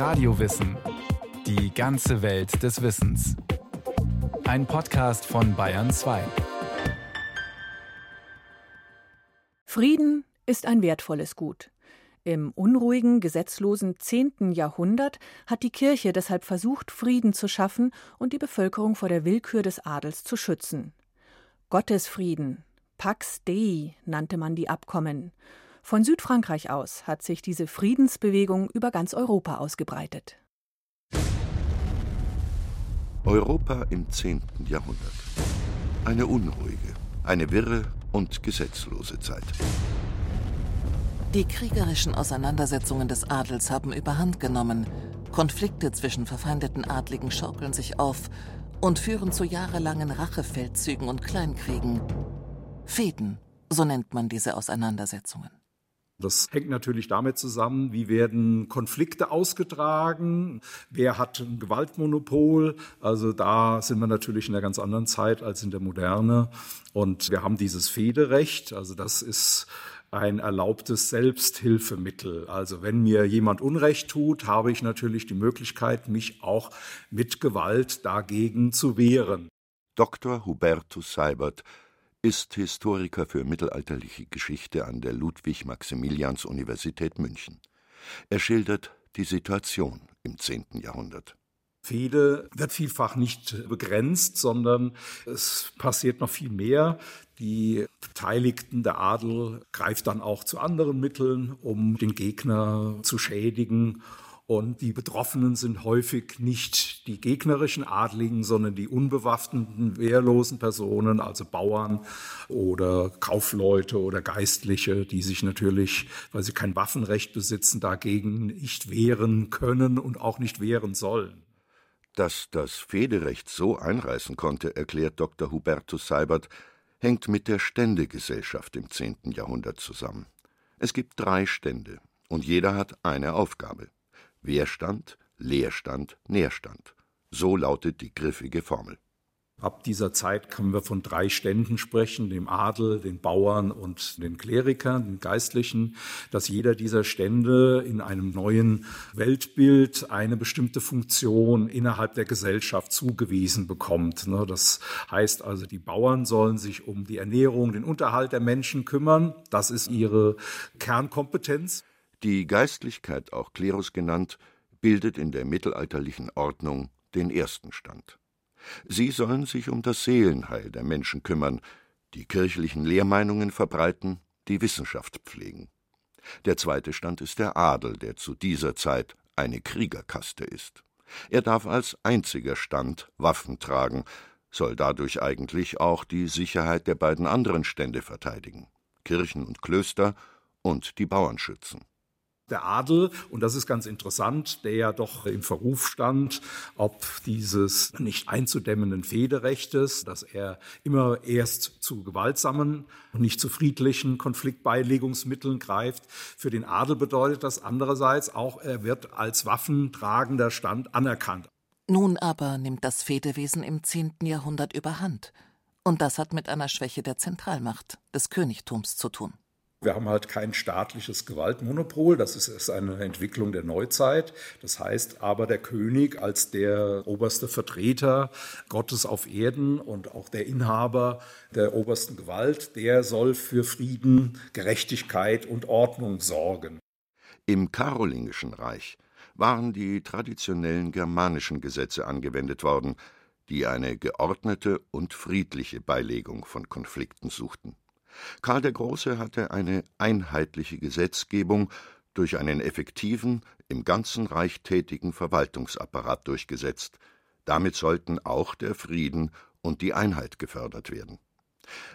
Radiowissen. Die ganze Welt des Wissens. Ein Podcast von Bayern 2. Frieden ist ein wertvolles Gut. Im unruhigen, gesetzlosen 10. Jahrhundert hat die Kirche deshalb versucht, Frieden zu schaffen und die Bevölkerung vor der Willkür des Adels zu schützen. Gottesfrieden, Pax Dei nannte man die Abkommen. Von Südfrankreich aus hat sich diese Friedensbewegung über ganz Europa ausgebreitet. Europa im 10. Jahrhundert. Eine unruhige, eine wirre und gesetzlose Zeit. Die kriegerischen Auseinandersetzungen des Adels haben überhand genommen. Konflikte zwischen verfeindeten Adligen schaukeln sich auf und führen zu jahrelangen Rachefeldzügen und Kleinkriegen. Fäden, so nennt man diese Auseinandersetzungen. Das hängt natürlich damit zusammen, wie werden Konflikte ausgetragen, wer hat ein Gewaltmonopol. Also da sind wir natürlich in einer ganz anderen Zeit als in der Moderne. Und wir haben dieses Federecht, also das ist ein erlaubtes Selbsthilfemittel. Also wenn mir jemand Unrecht tut, habe ich natürlich die Möglichkeit, mich auch mit Gewalt dagegen zu wehren. Dr. Hubertus Seibert ist Historiker für mittelalterliche Geschichte an der Ludwig-Maximilians-Universität München. Er schildert die Situation im 10. Jahrhundert. Fehde wird vielfach nicht begrenzt, sondern es passiert noch viel mehr. Die Beteiligten, der Adel, greift dann auch zu anderen Mitteln, um den Gegner zu schädigen. Und die Betroffenen sind häufig nicht die gegnerischen Adligen, sondern die unbewaffneten, wehrlosen Personen, also Bauern oder Kaufleute oder Geistliche, die sich natürlich, weil sie kein Waffenrecht besitzen, dagegen nicht wehren können und auch nicht wehren sollen. Dass das Federecht so einreißen konnte, erklärt Dr. Hubertus Seibert, hängt mit der Ständegesellschaft im 10. Jahrhundert zusammen. Es gibt drei Stände und jeder hat eine Aufgabe. Wehrstand, Leerstand, Nährstand. So lautet die griffige Formel. Ab dieser Zeit können wir von drei Ständen sprechen, dem Adel, den Bauern und den Klerikern, den Geistlichen, dass jeder dieser Stände in einem neuen Weltbild eine bestimmte Funktion innerhalb der Gesellschaft zugewiesen bekommt. Ne, das heißt also, die Bauern sollen sich um die Ernährung, den Unterhalt der Menschen kümmern. Das ist ihre Kernkompetenz. Die Geistlichkeit, auch Klerus genannt, bildet in der mittelalterlichen Ordnung den ersten Stand. Sie sollen sich um das Seelenheil der Menschen kümmern, die kirchlichen Lehrmeinungen verbreiten, die Wissenschaft pflegen. Der zweite Stand ist der Adel, der zu dieser Zeit eine Kriegerkaste ist. Er darf als einziger Stand Waffen tragen, soll dadurch eigentlich auch die Sicherheit der beiden anderen Stände verteidigen Kirchen und Klöster und die Bauern schützen der Adel, und das ist ganz interessant, der ja doch im Verruf stand, ob dieses nicht einzudämmenden Federrechtes, dass er immer erst zu gewaltsamen und nicht zu friedlichen Konfliktbeilegungsmitteln greift. Für den Adel bedeutet das andererseits auch, er wird als waffentragender Stand anerkannt. Nun aber nimmt das Fedewesen im 10. Jahrhundert überhand. Und das hat mit einer Schwäche der Zentralmacht, des Königtums zu tun. Wir haben halt kein staatliches Gewaltmonopol, das ist, ist eine Entwicklung der Neuzeit. Das heißt aber, der König als der oberste Vertreter Gottes auf Erden und auch der Inhaber der obersten Gewalt, der soll für Frieden, Gerechtigkeit und Ordnung sorgen. Im Karolingischen Reich waren die traditionellen germanischen Gesetze angewendet worden, die eine geordnete und friedliche Beilegung von Konflikten suchten. Karl der Große hatte eine einheitliche Gesetzgebung durch einen effektiven, im ganzen Reich tätigen Verwaltungsapparat durchgesetzt. Damit sollten auch der Frieden und die Einheit gefördert werden.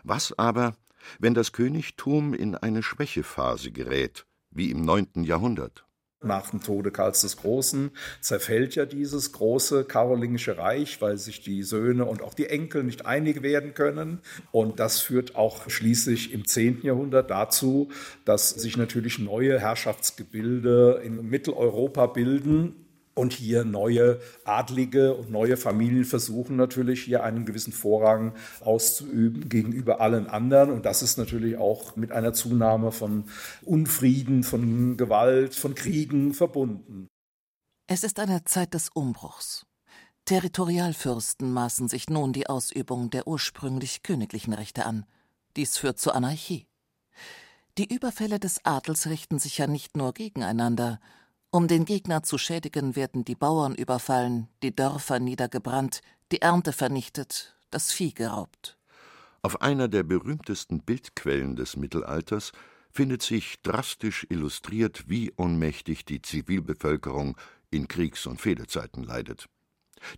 Was aber, wenn das Königtum in eine Schwächephase gerät, wie im neunten Jahrhundert? Nach dem Tode Karls des Großen zerfällt ja dieses große karolingische Reich, weil sich die Söhne und auch die Enkel nicht einig werden können. Und das führt auch schließlich im 10. Jahrhundert dazu, dass sich natürlich neue Herrschaftsgebilde in Mitteleuropa bilden, und hier neue Adlige und neue Familien versuchen natürlich hier einen gewissen Vorrang auszuüben gegenüber allen anderen. Und das ist natürlich auch mit einer Zunahme von Unfrieden, von Gewalt, von Kriegen verbunden. Es ist eine Zeit des Umbruchs. Territorialfürsten maßen sich nun die Ausübung der ursprünglich königlichen Rechte an. Dies führt zur Anarchie. Die Überfälle des Adels richten sich ja nicht nur gegeneinander. Um den Gegner zu schädigen, werden die Bauern überfallen, die Dörfer niedergebrannt, die Ernte vernichtet, das Vieh geraubt. Auf einer der berühmtesten Bildquellen des Mittelalters findet sich drastisch illustriert, wie ohnmächtig die Zivilbevölkerung in Kriegs- und Fehdezeiten leidet.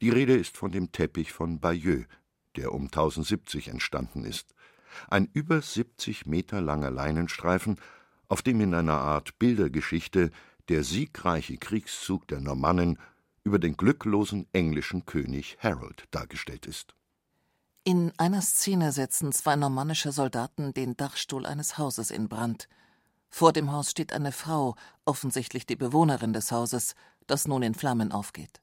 Die Rede ist von dem Teppich von Bayeux, der um 1070 entstanden ist. Ein über 70 Meter langer Leinenstreifen, auf dem in einer Art Bildergeschichte der siegreiche Kriegszug der Normannen über den glücklosen englischen König Harold dargestellt ist. In einer Szene setzen zwei normannische Soldaten den Dachstuhl eines Hauses in Brand. Vor dem Haus steht eine Frau, offensichtlich die Bewohnerin des Hauses, das nun in Flammen aufgeht.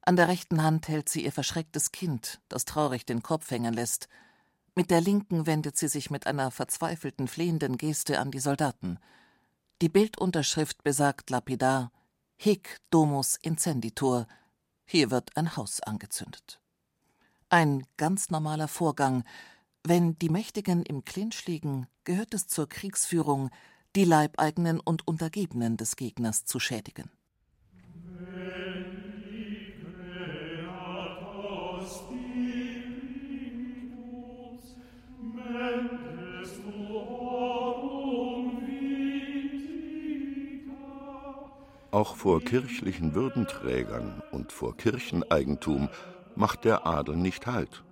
An der rechten Hand hält sie ihr verschrecktes Kind, das traurig den Kopf hängen lässt. Mit der linken wendet sie sich mit einer verzweifelten, flehenden Geste an die Soldaten. Die Bildunterschrift besagt lapidar Hic domus incenditur. Hier wird ein Haus angezündet. Ein ganz normaler Vorgang. Wenn die Mächtigen im Clinch liegen, gehört es zur Kriegsführung, die Leibeigenen und Untergebenen des Gegners zu schädigen. Auch vor kirchlichen Würdenträgern und vor Kircheneigentum macht der Adel nicht Halt.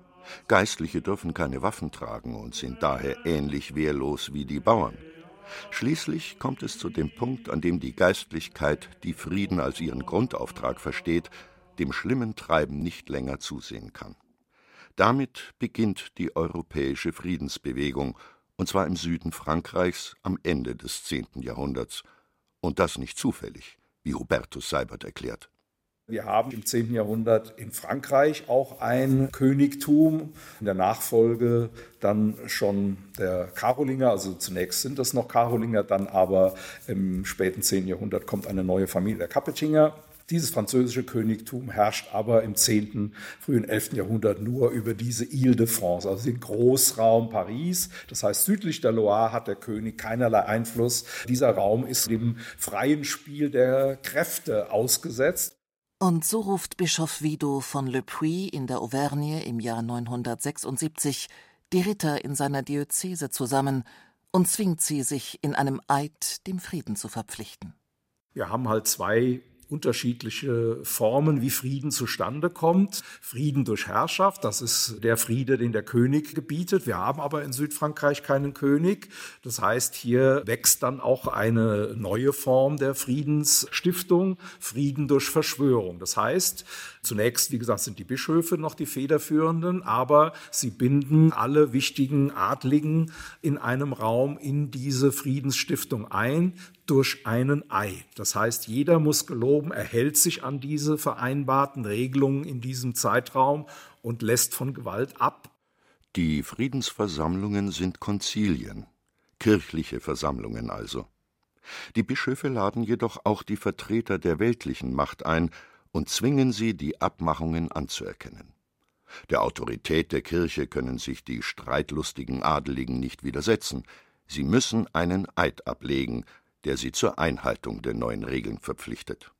Geistliche dürfen keine Waffen tragen und sind daher ähnlich wehrlos wie die Bauern. Schließlich kommt es zu dem Punkt, an dem die Geistlichkeit, die Frieden als ihren Grundauftrag versteht, dem schlimmen Treiben nicht länger zusehen kann. Damit beginnt die europäische Friedensbewegung, und zwar im Süden Frankreichs am Ende des 10. Jahrhunderts. Und das nicht zufällig, wie Hubertus Seibert erklärt. Wir haben im 10. Jahrhundert in Frankreich auch ein Königtum, in der Nachfolge dann schon der Karolinger, also zunächst sind das noch Karolinger, dann aber im späten 10. Jahrhundert kommt eine neue Familie der Kapetinger. Dieses französische Königtum herrscht aber im 10., frühen 11. Jahrhundert nur über diese Ile de France, also den Großraum Paris. Das heißt, südlich der Loire hat der König keinerlei Einfluss. Dieser Raum ist dem freien Spiel der Kräfte ausgesetzt. Und so ruft Bischof Wido von Le Puy in der Auvergne im Jahr 976 die Ritter in seiner Diözese zusammen und zwingt sie, sich in einem Eid dem Frieden zu verpflichten. Wir haben halt zwei unterschiedliche Formen, wie Frieden zustande kommt. Frieden durch Herrschaft, das ist der Friede, den der König gebietet. Wir haben aber in Südfrankreich keinen König. Das heißt, hier wächst dann auch eine neue Form der Friedensstiftung, Frieden durch Verschwörung. Das heißt, zunächst, wie gesagt, sind die Bischöfe noch die federführenden, aber sie binden alle wichtigen Adligen in einem Raum in diese Friedensstiftung ein durch einen Ei. Das heißt, jeder muss geloben, er hält sich an diese vereinbarten Regelungen in diesem Zeitraum und lässt von Gewalt ab. Die Friedensversammlungen sind Konzilien, kirchliche Versammlungen also. Die Bischöfe laden jedoch auch die Vertreter der weltlichen Macht ein und zwingen sie, die Abmachungen anzuerkennen. Der Autorität der Kirche können sich die streitlustigen Adeligen nicht widersetzen, sie müssen einen Eid ablegen, der sie zur Einhaltung der neuen Regeln verpflichtet.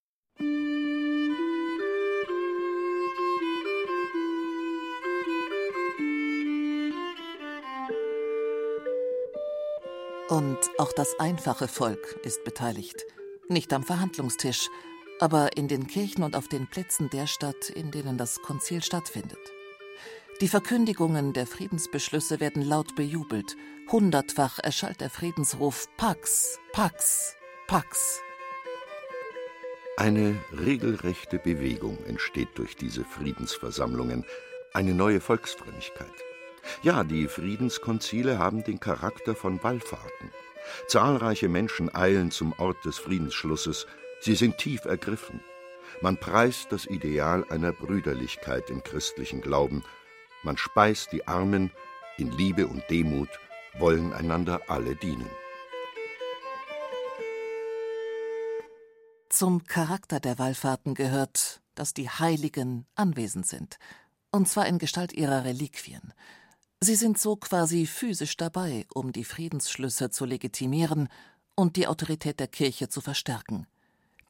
Und auch das einfache Volk ist beteiligt. Nicht am Verhandlungstisch, aber in den Kirchen und auf den Plätzen der Stadt, in denen das Konzil stattfindet. Die Verkündigungen der Friedensbeschlüsse werden laut bejubelt. Hundertfach erschallt der Friedensruf Pax, Pax, Pax. Eine regelrechte Bewegung entsteht durch diese Friedensversammlungen, eine neue Volksfrömmigkeit. Ja, die Friedenskonzile haben den Charakter von Wallfahrten. Zahlreiche Menschen eilen zum Ort des Friedensschlusses, sie sind tief ergriffen. Man preist das Ideal einer Brüderlichkeit im christlichen Glauben man speist die Armen, in Liebe und Demut wollen einander alle dienen. Zum Charakter der Wallfahrten gehört, dass die Heiligen anwesend sind, und zwar in Gestalt ihrer Reliquien. Sie sind so quasi physisch dabei, um die Friedensschlüsse zu legitimieren und die Autorität der Kirche zu verstärken.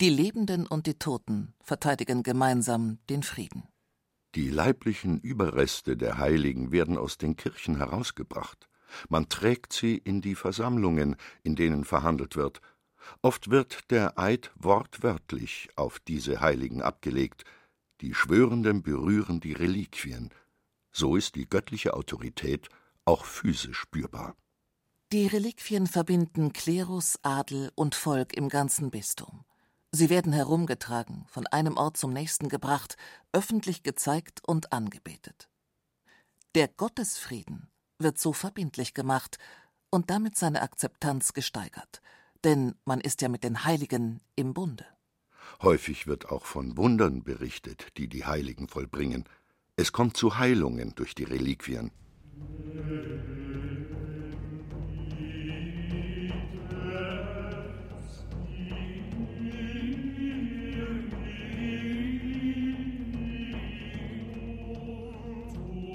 Die Lebenden und die Toten verteidigen gemeinsam den Frieden. Die leiblichen Überreste der Heiligen werden aus den Kirchen herausgebracht. Man trägt sie in die Versammlungen, in denen verhandelt wird. Oft wird der Eid wortwörtlich auf diese Heiligen abgelegt. Die Schwörenden berühren die Reliquien. So ist die göttliche Autorität auch physisch spürbar. Die Reliquien verbinden Klerus, Adel und Volk im ganzen Bistum. Sie werden herumgetragen, von einem Ort zum nächsten gebracht, öffentlich gezeigt und angebetet. Der Gottesfrieden wird so verbindlich gemacht und damit seine Akzeptanz gesteigert, denn man ist ja mit den Heiligen im Bunde. Häufig wird auch von Wundern berichtet, die die Heiligen vollbringen. Es kommt zu Heilungen durch die Reliquien.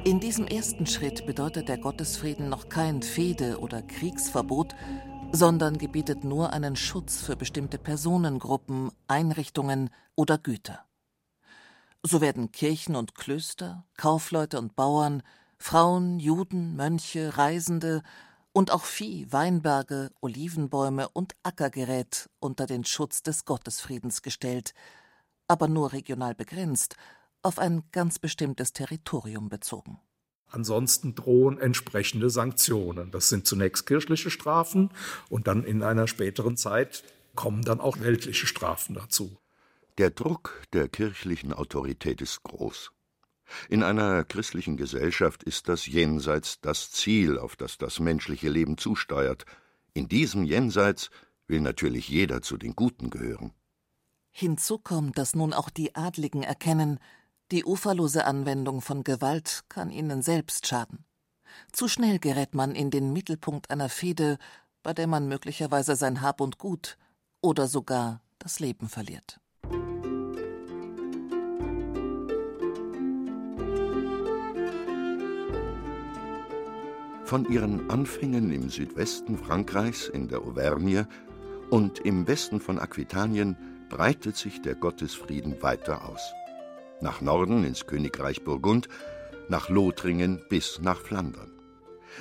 In diesem ersten Schritt bedeutet der Gottesfrieden noch kein Fehde- oder Kriegsverbot, sondern gebietet nur einen Schutz für bestimmte Personengruppen, Einrichtungen oder Güter. So werden Kirchen und Klöster, Kaufleute und Bauern, Frauen, Juden, Mönche, Reisende und auch Vieh, Weinberge, Olivenbäume und Ackergerät unter den Schutz des Gottesfriedens gestellt, aber nur regional begrenzt auf ein ganz bestimmtes Territorium bezogen. Ansonsten drohen entsprechende Sanktionen. Das sind zunächst kirchliche Strafen und dann in einer späteren Zeit kommen dann auch weltliche Strafen dazu. Der Druck der kirchlichen Autorität ist groß. In einer christlichen Gesellschaft ist das Jenseits das Ziel, auf das das menschliche Leben zusteuert. In diesem Jenseits will natürlich jeder zu den Guten gehören. Hinzu kommt, dass nun auch die Adligen erkennen, die uferlose Anwendung von Gewalt kann ihnen selbst schaden. Zu schnell gerät man in den Mittelpunkt einer Fehde, bei der man möglicherweise sein Hab und Gut oder sogar das Leben verliert. Von ihren Anfängen im Südwesten Frankreichs in der Auvergne und im Westen von Aquitanien breitet sich der Gottesfrieden weiter aus nach Norden ins Königreich Burgund, nach Lothringen bis nach Flandern.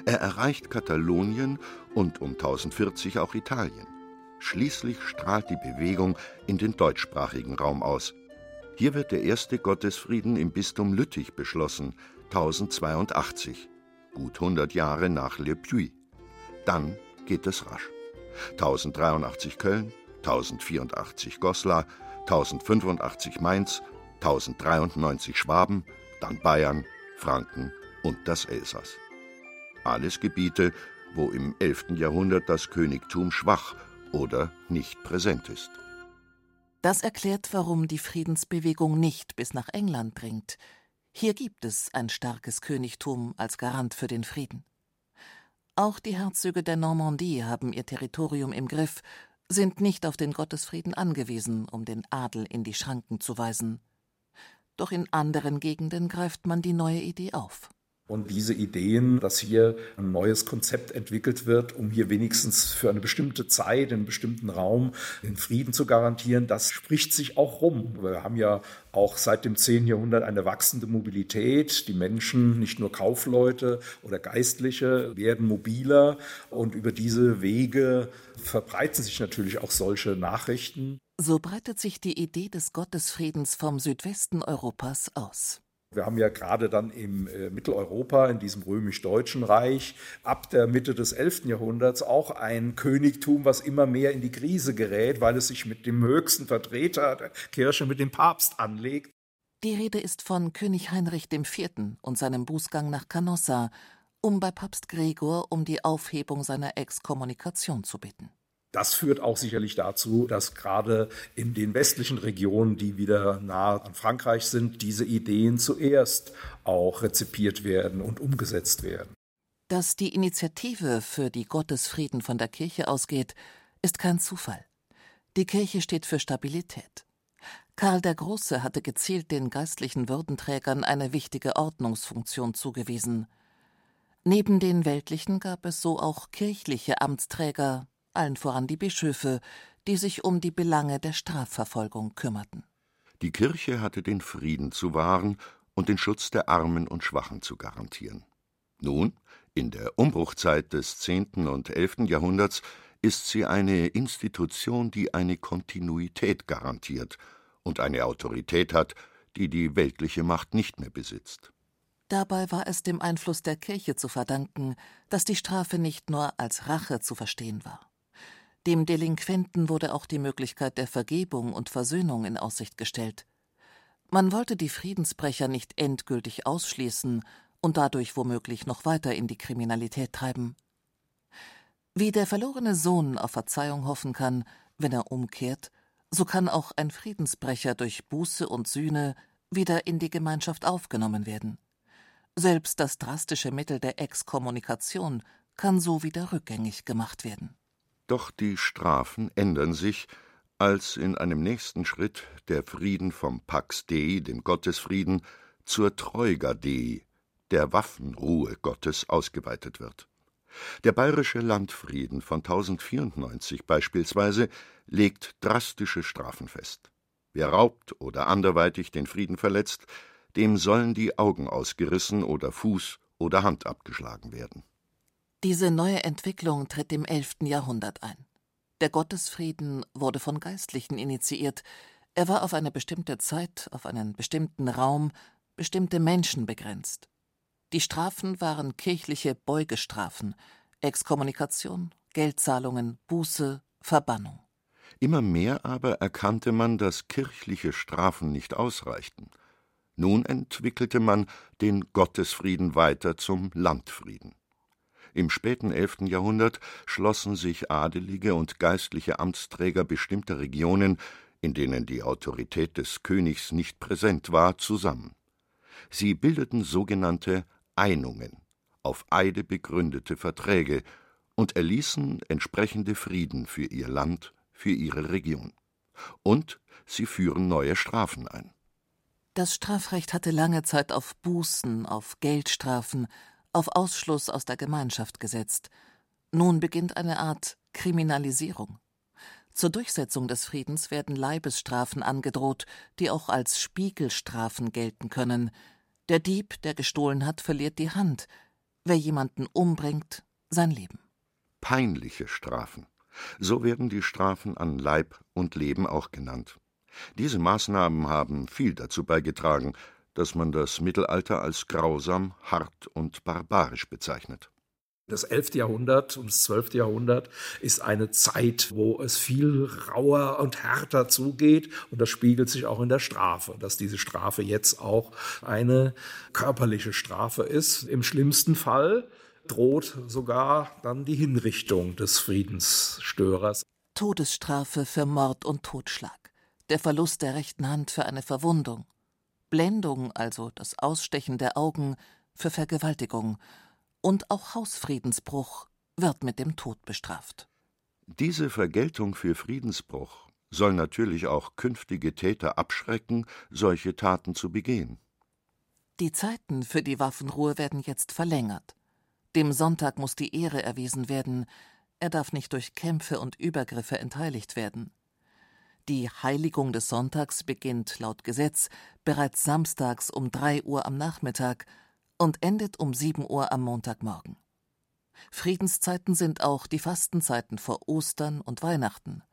Er erreicht Katalonien und um 1040 auch Italien. Schließlich strahlt die Bewegung in den deutschsprachigen Raum aus. Hier wird der erste Gottesfrieden im Bistum Lüttich beschlossen, 1082, gut 100 Jahre nach Le Puy. Dann geht es rasch. 1083 Köln, 1084 Goslar, 1085 Mainz, 1093 Schwaben, dann Bayern, Franken und das Elsass. Alles Gebiete, wo im 11. Jahrhundert das Königtum schwach oder nicht präsent ist. Das erklärt, warum die Friedensbewegung nicht bis nach England dringt. Hier gibt es ein starkes Königtum als Garant für den Frieden. Auch die Herzöge der Normandie haben ihr Territorium im Griff, sind nicht auf den Gottesfrieden angewiesen, um den Adel in die Schranken zu weisen doch in anderen Gegenden greift man die neue Idee auf. Und diese Ideen, dass hier ein neues Konzept entwickelt wird, um hier wenigstens für eine bestimmte Zeit, in einem bestimmten Raum den Frieden zu garantieren, das spricht sich auch rum. Wir haben ja auch seit dem 10. Jahrhundert eine wachsende Mobilität. Die Menschen, nicht nur Kaufleute oder Geistliche, werden mobiler und über diese Wege verbreiten sich natürlich auch solche Nachrichten. So breitet sich die Idee des Gottesfriedens vom Südwesten Europas aus. Wir haben ja gerade dann im äh, Mitteleuropa, in diesem römisch-deutschen Reich, ab der Mitte des 11. Jahrhunderts auch ein Königtum, was immer mehr in die Krise gerät, weil es sich mit dem höchsten Vertreter der Kirche, mit dem Papst anlegt. Die Rede ist von König Heinrich IV. und seinem Bußgang nach Canossa, um bei Papst Gregor um die Aufhebung seiner Exkommunikation zu bitten. Das führt auch sicherlich dazu, dass gerade in den westlichen Regionen, die wieder nahe an Frankreich sind, diese Ideen zuerst auch rezipiert werden und umgesetzt werden. Dass die Initiative für die Gottesfrieden von der Kirche ausgeht, ist kein Zufall. Die Kirche steht für Stabilität. Karl der Große hatte gezielt den geistlichen Würdenträgern eine wichtige Ordnungsfunktion zugewiesen. Neben den weltlichen gab es so auch kirchliche Amtsträger, allen voran die Bischöfe, die sich um die Belange der Strafverfolgung kümmerten. Die Kirche hatte den Frieden zu wahren und den Schutz der Armen und Schwachen zu garantieren. Nun, in der Umbruchzeit des 10. und 11. Jahrhunderts, ist sie eine Institution, die eine Kontinuität garantiert und eine Autorität hat, die die weltliche Macht nicht mehr besitzt. Dabei war es dem Einfluss der Kirche zu verdanken, dass die Strafe nicht nur als Rache zu verstehen war. Dem Delinquenten wurde auch die Möglichkeit der Vergebung und Versöhnung in Aussicht gestellt. Man wollte die Friedensbrecher nicht endgültig ausschließen und dadurch womöglich noch weiter in die Kriminalität treiben. Wie der verlorene Sohn auf Verzeihung hoffen kann, wenn er umkehrt, so kann auch ein Friedensbrecher durch Buße und Sühne wieder in die Gemeinschaft aufgenommen werden. Selbst das drastische Mittel der Exkommunikation kann so wieder rückgängig gemacht werden. Doch die Strafen ändern sich, als in einem nächsten Schritt der Frieden vom Pax Dei, dem Gottesfrieden, zur Treuga Dei, der Waffenruhe Gottes, ausgeweitet wird. Der bayerische Landfrieden von 1094 beispielsweise legt drastische Strafen fest. Wer raubt oder anderweitig den Frieden verletzt, dem sollen die Augen ausgerissen oder Fuß oder Hand abgeschlagen werden. Diese neue Entwicklung tritt im 11. Jahrhundert ein. Der Gottesfrieden wurde von Geistlichen initiiert. Er war auf eine bestimmte Zeit, auf einen bestimmten Raum, bestimmte Menschen begrenzt. Die Strafen waren kirchliche Beugestrafen, Exkommunikation, Geldzahlungen, Buße, Verbannung. Immer mehr aber erkannte man, dass kirchliche Strafen nicht ausreichten. Nun entwickelte man den Gottesfrieden weiter zum Landfrieden. Im späten 11. Jahrhundert schlossen sich adelige und geistliche Amtsträger bestimmter Regionen, in denen die Autorität des Königs nicht präsent war, zusammen. Sie bildeten sogenannte Einungen, auf Eide begründete Verträge und erließen entsprechende Frieden für ihr Land, für ihre Region. Und sie führen neue Strafen ein. Das Strafrecht hatte lange Zeit auf Bußen, auf Geldstrafen, auf Ausschluss aus der Gemeinschaft gesetzt. Nun beginnt eine Art Kriminalisierung. Zur Durchsetzung des Friedens werden Leibesstrafen angedroht, die auch als Spiegelstrafen gelten können. Der Dieb, der gestohlen hat, verliert die Hand, wer jemanden umbringt, sein Leben. Peinliche Strafen. So werden die Strafen an Leib und Leben auch genannt. Diese Maßnahmen haben viel dazu beigetragen, dass man das Mittelalter als grausam, hart und barbarisch bezeichnet. Das 11. Jahrhundert und das 12. Jahrhundert ist eine Zeit, wo es viel rauer und härter zugeht. Und das spiegelt sich auch in der Strafe, dass diese Strafe jetzt auch eine körperliche Strafe ist. Im schlimmsten Fall droht sogar dann die Hinrichtung des Friedensstörers. Todesstrafe für Mord und Totschlag, der Verlust der rechten Hand für eine Verwundung, Blendung, also das Ausstechen der Augen, für Vergewaltigung und auch Hausfriedensbruch wird mit dem Tod bestraft. Diese Vergeltung für Friedensbruch soll natürlich auch künftige Täter abschrecken, solche Taten zu begehen. Die Zeiten für die Waffenruhe werden jetzt verlängert. Dem Sonntag muss die Ehre erwiesen werden, er darf nicht durch Kämpfe und Übergriffe entheiligt werden. Die Heiligung des Sonntags beginnt laut Gesetz bereits samstags um drei Uhr am Nachmittag und endet um 7 Uhr am Montagmorgen. Friedenszeiten sind auch die Fastenzeiten vor Ostern und Weihnachten.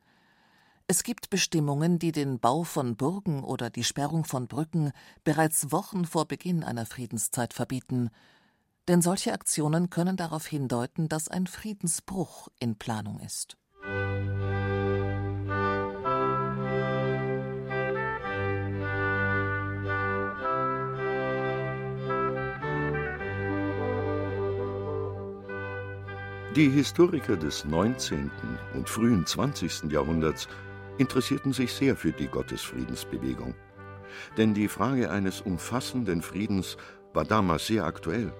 Es gibt Bestimmungen, die den Bau von Burgen oder die Sperrung von Brücken bereits Wochen vor Beginn einer Friedenszeit verbieten, denn solche Aktionen können darauf hindeuten, dass ein Friedensbruch in Planung ist. Die Historiker des 19. und frühen 20. Jahrhunderts interessierten sich sehr für die Gottesfriedensbewegung. Denn die Frage eines umfassenden Friedens war damals sehr aktuell.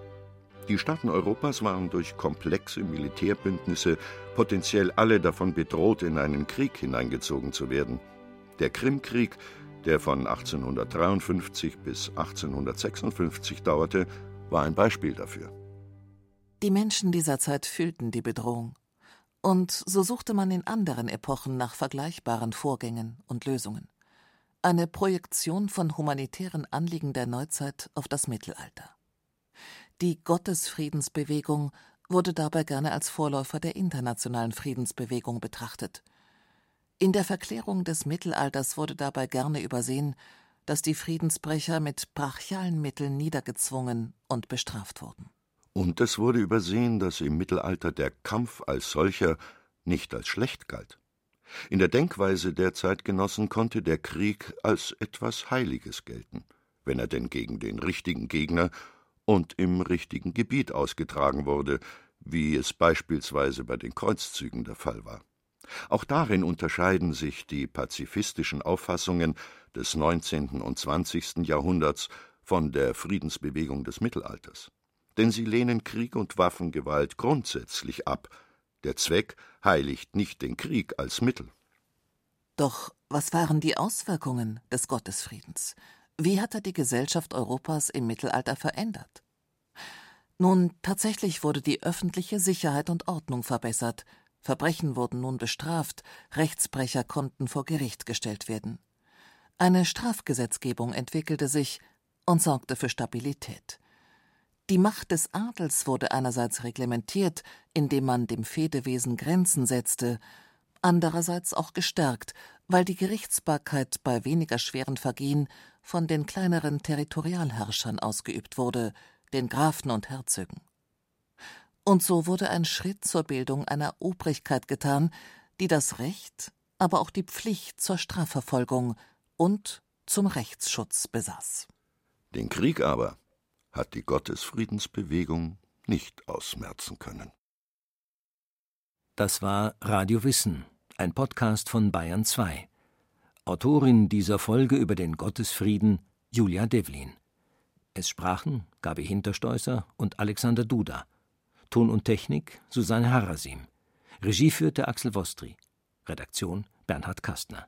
Die Staaten Europas waren durch komplexe Militärbündnisse potenziell alle davon bedroht, in einen Krieg hineingezogen zu werden. Der Krimkrieg, der von 1853 bis 1856 dauerte, war ein Beispiel dafür. Die Menschen dieser Zeit fühlten die Bedrohung. Und so suchte man in anderen Epochen nach vergleichbaren Vorgängen und Lösungen. Eine Projektion von humanitären Anliegen der Neuzeit auf das Mittelalter. Die Gottesfriedensbewegung wurde dabei gerne als Vorläufer der internationalen Friedensbewegung betrachtet. In der Verklärung des Mittelalters wurde dabei gerne übersehen, dass die Friedensbrecher mit brachialen Mitteln niedergezwungen und bestraft wurden. Und es wurde übersehen, dass im Mittelalter der Kampf als solcher nicht als schlecht galt. In der Denkweise der Zeitgenossen konnte der Krieg als etwas Heiliges gelten, wenn er denn gegen den richtigen Gegner und im richtigen Gebiet ausgetragen wurde, wie es beispielsweise bei den Kreuzzügen der Fall war. Auch darin unterscheiden sich die pazifistischen Auffassungen des 19. und 20. Jahrhunderts von der Friedensbewegung des Mittelalters. Denn sie lehnen Krieg und Waffengewalt grundsätzlich ab. Der Zweck heiligt nicht den Krieg als Mittel. Doch was waren die Auswirkungen des Gottesfriedens? Wie hat er die Gesellschaft Europas im Mittelalter verändert? Nun, tatsächlich wurde die öffentliche Sicherheit und Ordnung verbessert, Verbrechen wurden nun bestraft, Rechtsbrecher konnten vor Gericht gestellt werden. Eine Strafgesetzgebung entwickelte sich und sorgte für Stabilität. Die Macht des Adels wurde einerseits reglementiert, indem man dem Fedewesen Grenzen setzte, andererseits auch gestärkt, weil die Gerichtsbarkeit bei weniger schweren Vergehen von den kleineren Territorialherrschern ausgeübt wurde, den Grafen und Herzögen. Und so wurde ein Schritt zur Bildung einer Obrigkeit getan, die das Recht, aber auch die Pflicht zur Strafverfolgung und zum Rechtsschutz besaß. Den Krieg aber hat die Gottesfriedensbewegung nicht ausmerzen können. Das war Radio Wissen, ein Podcast von Bayern 2. Autorin dieser Folge über den Gottesfrieden Julia Devlin. Es sprachen Gabi Hinterstoißer und Alexander Duda. Ton und Technik Susanne Harasim. Regie führte Axel Wostri. Redaktion Bernhard Kastner.